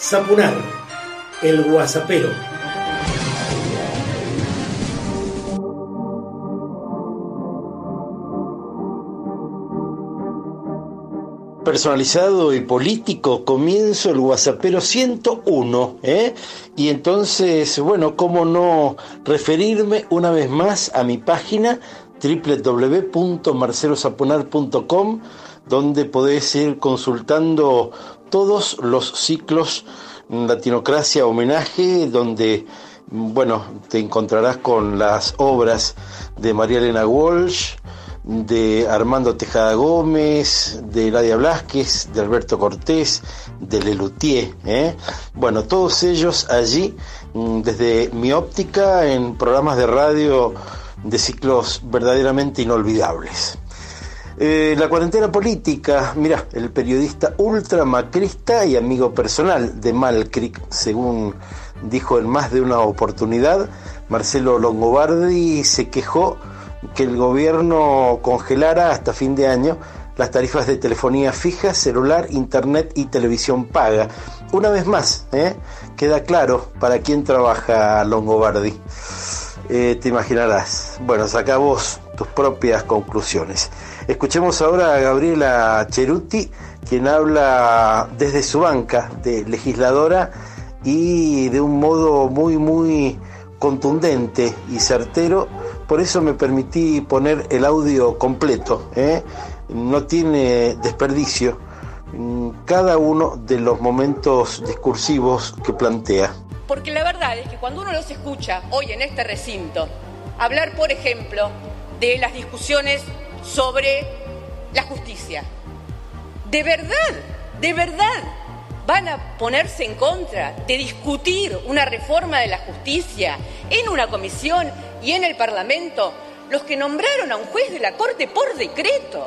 Zapunar, el guasapero. personalizado y político, comienzo el WhatsAppero 101, ¿eh? Y entonces, bueno, ¿cómo no referirme una vez más a mi página www.marcelosaponar.com, donde podés ir consultando todos los ciclos Latinocracia Homenaje, donde, bueno, te encontrarás con las obras de María Elena Walsh, de Armando Tejada Gómez, de Ladia Blasquez, de Alberto Cortés, de Lelutier. ¿eh? Bueno, todos ellos allí, mm, desde mi óptica, en programas de radio de ciclos verdaderamente inolvidables. Eh, la cuarentena política, mira, el periodista ultramacrista y amigo personal de Malcric, según dijo en más de una oportunidad, Marcelo Longobardi se quejó que el gobierno congelara hasta fin de año las tarifas de telefonía fija, celular, internet y televisión paga. Una vez más, ¿eh? queda claro para quién trabaja Longobardi. Eh, te imaginarás. Bueno, saca vos tus propias conclusiones. Escuchemos ahora a Gabriela Cheruti, quien habla desde su banca de legisladora y de un modo muy, muy contundente y certero por eso me permití poner el audio completo, ¿eh? no tiene desperdicio cada uno de los momentos discursivos que plantea. Porque la verdad es que cuando uno los escucha hoy en este recinto, hablar, por ejemplo, de las discusiones sobre la justicia, de verdad, de verdad, van a ponerse en contra de discutir una reforma de la justicia en una comisión y en el Parlamento los que nombraron a un juez de la Corte por decreto.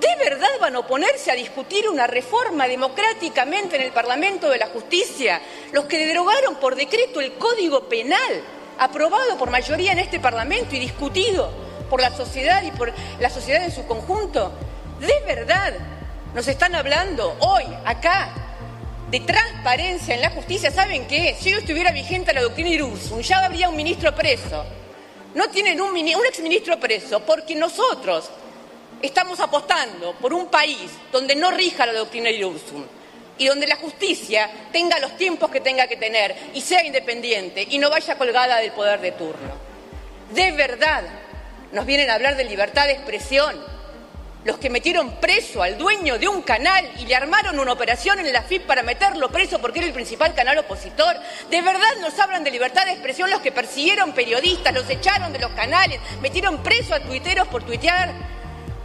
¿De verdad van a oponerse a discutir una reforma democráticamente en el Parlamento de la Justicia los que derogaron por decreto el Código Penal, aprobado por mayoría en este Parlamento y discutido por la sociedad y por la sociedad en su conjunto? ¿De verdad nos están hablando hoy, acá, de transparencia en la justicia, ¿saben qué? Si hoy estuviera vigente la doctrina Irusun, ya habría un ministro preso. No tienen un, un exministro preso porque nosotros estamos apostando por un país donde no rija la doctrina Irusun y donde la justicia tenga los tiempos que tenga que tener y sea independiente y no vaya colgada del poder de turno. De verdad, nos vienen a hablar de libertad de expresión los que metieron preso al dueño de un canal y le armaron una operación en la FIP para meterlo preso porque era el principal canal opositor. ¿De verdad nos hablan de libertad de expresión los que persiguieron periodistas, los echaron de los canales, metieron preso a tuiteros por tuitear?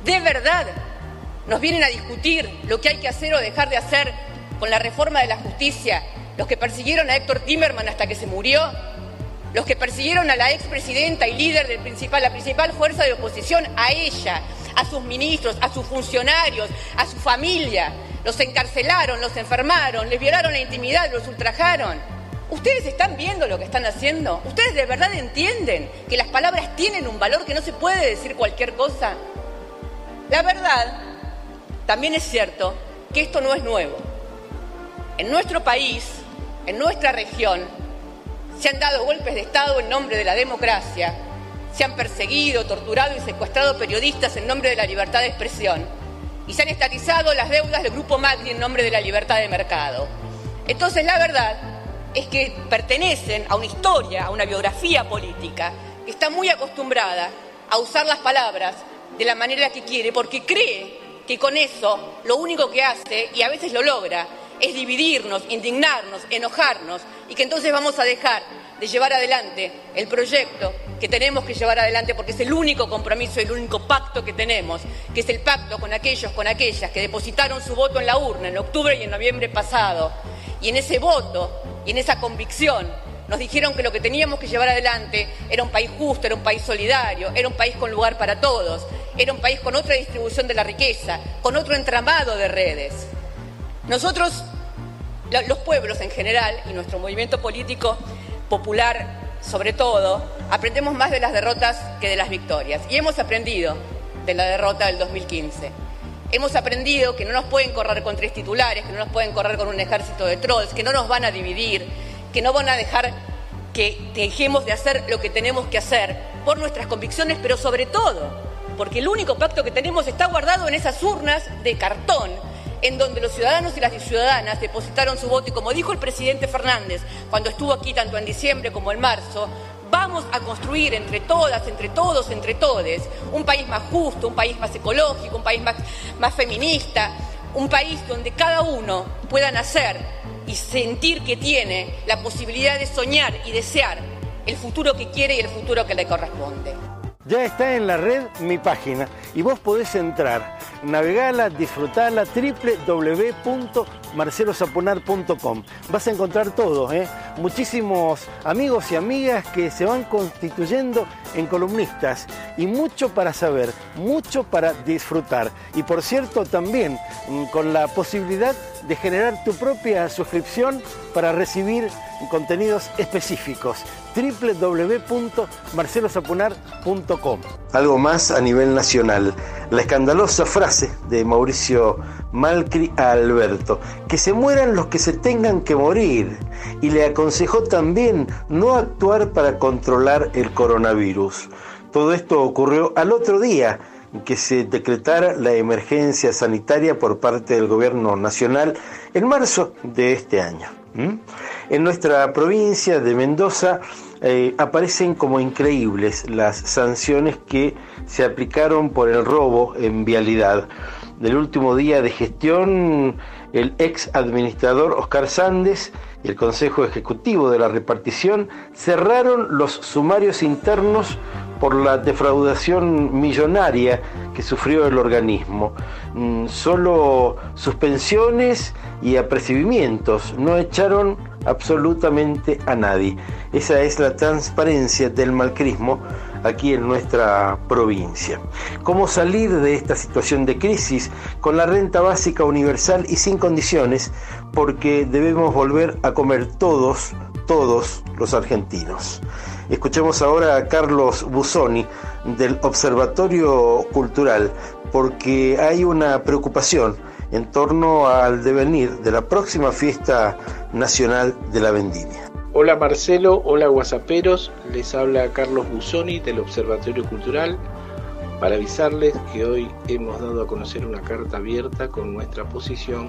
¿De verdad nos vienen a discutir lo que hay que hacer o dejar de hacer con la reforma de la justicia? Los que persiguieron a Héctor Timerman hasta que se murió, los que persiguieron a la expresidenta y líder de la principal fuerza de oposición, a ella, a sus ministros, a sus funcionarios, a su familia. Los encarcelaron, los enfermaron, les violaron la intimidad, los ultrajaron. ¿Ustedes están viendo lo que están haciendo? ¿Ustedes de verdad entienden que las palabras tienen un valor que no se puede decir cualquier cosa? La verdad, también es cierto que esto no es nuevo. En nuestro país, en nuestra región, se han dado golpes de Estado en nombre de la democracia se han perseguido, torturado y secuestrado periodistas en nombre de la libertad de expresión y se han estatizado las deudas del Grupo Magni en nombre de la libertad de mercado. Entonces, la verdad es que pertenecen a una historia, a una biografía política que está muy acostumbrada a usar las palabras de la manera que quiere porque cree que con eso lo único que hace, y a veces lo logra, es dividirnos, indignarnos, enojarnos, y que entonces vamos a dejar de llevar adelante el proyecto que tenemos que llevar adelante porque es el único compromiso, el único pacto que tenemos, que es el pacto con aquellos, con aquellas que depositaron su voto en la urna en octubre y en noviembre pasado. Y en ese voto y en esa convicción nos dijeron que lo que teníamos que llevar adelante era un país justo, era un país solidario, era un país con lugar para todos, era un país con otra distribución de la riqueza, con otro entramado de redes. Nosotros, los pueblos en general y nuestro movimiento político, popular sobre todo, aprendemos más de las derrotas que de las victorias. Y hemos aprendido de la derrota del 2015. Hemos aprendido que no nos pueden correr con tres titulares, que no nos pueden correr con un ejército de trolls, que no nos van a dividir, que no van a dejar que dejemos de hacer lo que tenemos que hacer por nuestras convicciones, pero sobre todo porque el único pacto que tenemos está guardado en esas urnas de cartón en donde los ciudadanos y las ciudadanas depositaron su voto y como dijo el presidente Fernández cuando estuvo aquí tanto en diciembre como en marzo, vamos a construir entre todas, entre todos, entre todes, un país más justo, un país más ecológico, un país más, más feminista, un país donde cada uno pueda nacer y sentir que tiene la posibilidad de soñar y desear el futuro que quiere y el futuro que le corresponde. Ya está en la red mi página y vos podés entrar, navegala, disfrutala, www.marcelosaponar.com. Vas a encontrar todo, ¿eh? muchísimos amigos y amigas que se van constituyendo en columnistas y mucho para saber, mucho para disfrutar. Y por cierto, también mm, con la posibilidad de generar tu propia suscripción para recibir contenidos específicos www.marcelosapunar.com. Algo más a nivel nacional. La escandalosa frase de Mauricio Malcri a Alberto, que se mueran los que se tengan que morir, y le aconsejó también no actuar para controlar el coronavirus. Todo esto ocurrió al otro día que se decretara la emergencia sanitaria por parte del gobierno nacional en marzo de este año. En nuestra provincia de Mendoza eh, aparecen como increíbles las sanciones que se aplicaron por el robo en vialidad. Del último día de gestión, el ex administrador Oscar Sández y el Consejo Ejecutivo de la Repartición cerraron los sumarios internos por la defraudación millonaria que sufrió el organismo. Mm, solo suspensiones y apercibimientos no echaron absolutamente a nadie. Esa es la transparencia del malcrismo aquí en nuestra provincia. ¿Cómo salir de esta situación de crisis con la renta básica universal y sin condiciones? Porque debemos volver a comer todos, todos los argentinos. Escuchemos ahora a Carlos Busoni del Observatorio Cultural, porque hay una preocupación en torno al devenir de la próxima fiesta nacional de la vendimia. Hola Marcelo, hola guasaperos, les habla Carlos Busoni del Observatorio Cultural para avisarles que hoy hemos dado a conocer una carta abierta con nuestra posición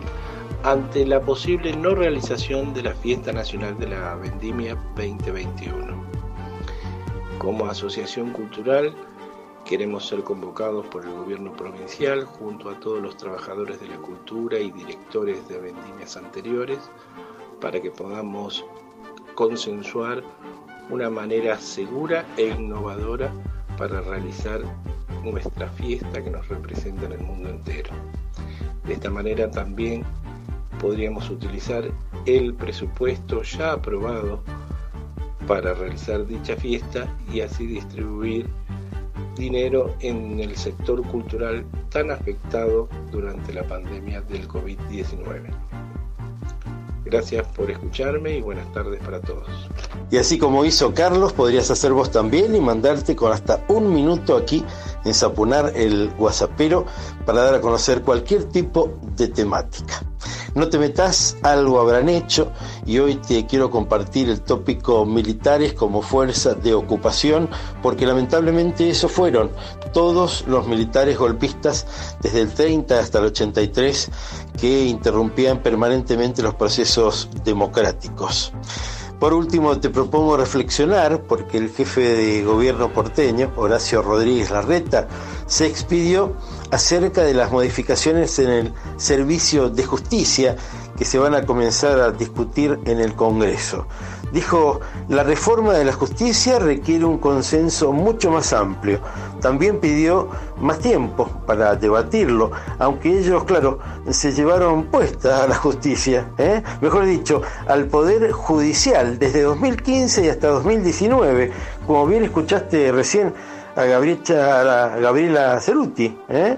ante la posible no realización de la Fiesta Nacional de la Vendimia 2021. Como asociación cultural, queremos ser convocados por el gobierno provincial junto a todos los trabajadores de la cultura y directores de vendimias anteriores para que podamos consensuar una manera segura e innovadora para realizar nuestra fiesta que nos representa en el mundo entero. De esta manera también podríamos utilizar el presupuesto ya aprobado para realizar dicha fiesta y así distribuir dinero en el sector cultural tan afectado durante la pandemia del COVID-19. Gracias por escucharme y buenas tardes para todos. Y así como hizo Carlos, podrías hacer vos también y mandarte con hasta un minuto aquí en Sapunar el WhatsAppero para dar a conocer cualquier tipo de temática. No te metas, algo habrán hecho y hoy te quiero compartir el tópico militares como fuerza de ocupación porque lamentablemente eso fueron todos los militares golpistas desde el 30 hasta el 83 que interrumpían permanentemente los procesos democráticos. Por último, te propongo reflexionar, porque el jefe de gobierno porteño, Horacio Rodríguez Larreta, se expidió acerca de las modificaciones en el servicio de justicia que se van a comenzar a discutir en el Congreso. Dijo, la reforma de la justicia requiere un consenso mucho más amplio. También pidió más tiempo para debatirlo, aunque ellos, claro, se llevaron puesta a la justicia, ¿eh? mejor dicho, al Poder Judicial desde 2015 y hasta 2019, como bien escuchaste recién a Gabriela, Gabriela Ceruti, ¿eh?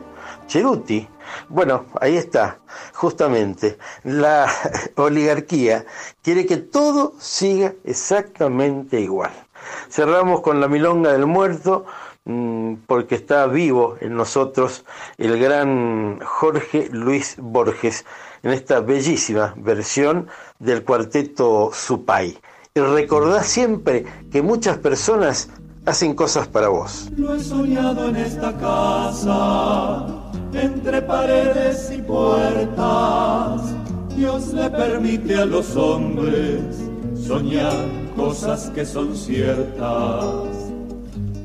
Ceruti. Bueno, ahí está, justamente. La oligarquía quiere que todo siga exactamente igual. Cerramos con la milonga del muerto mm, porque está vivo en nosotros el gran Jorge Luis Borges en esta bellísima versión del cuarteto Supay. Y recordá siempre que muchas personas hacen cosas para vos. Lo he soñado en esta casa, entre paredes y puertas. Dios le permite a los hombres soñar cosas que son ciertas.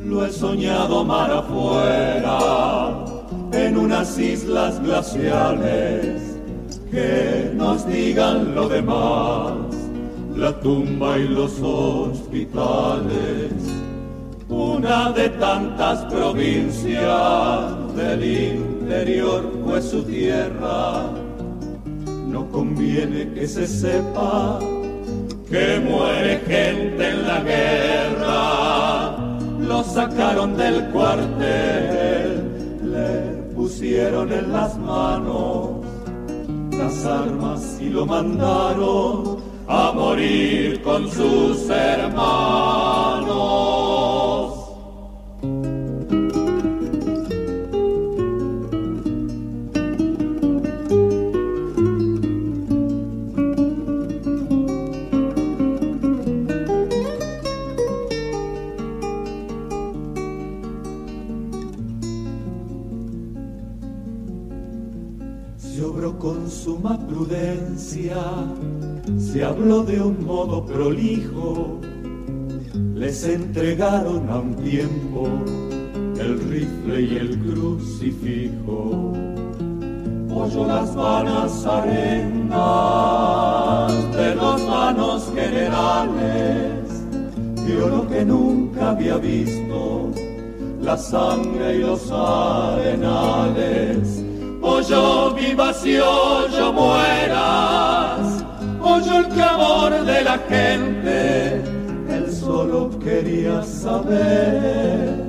Lo he soñado mar afuera, en unas islas glaciales, que nos digan lo demás, la tumba y los hospitales una de tantas provincias del interior fue su tierra. No conviene que se sepa que muere gente en la guerra. Lo sacaron del cuartel, le pusieron en las manos las armas y lo mandaron a morir con sus hermanos. Obró con suma prudencia se habló de un modo prolijo, les entregaron a un tiempo el rifle y el crucifijo. Oyó las vanas arenas de los vanos generales, vio lo que nunca había visto, la sangre y los arenales. Oyó vivas y yo mueras oyó el clamor de la gente, él solo quería saber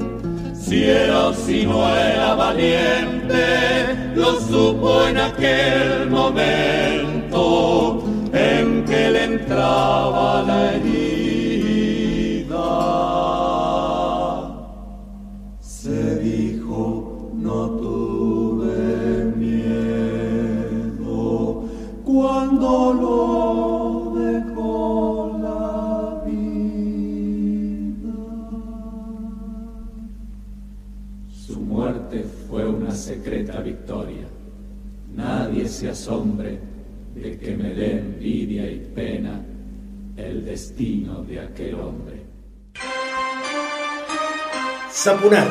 si era o si no era valiente, lo supo en aquel momento en que le entraba la herida. Secreta victoria. Nadie se asombre de que me dé envidia y pena el destino de aquel hombre. Zapunar,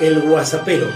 el guasapero.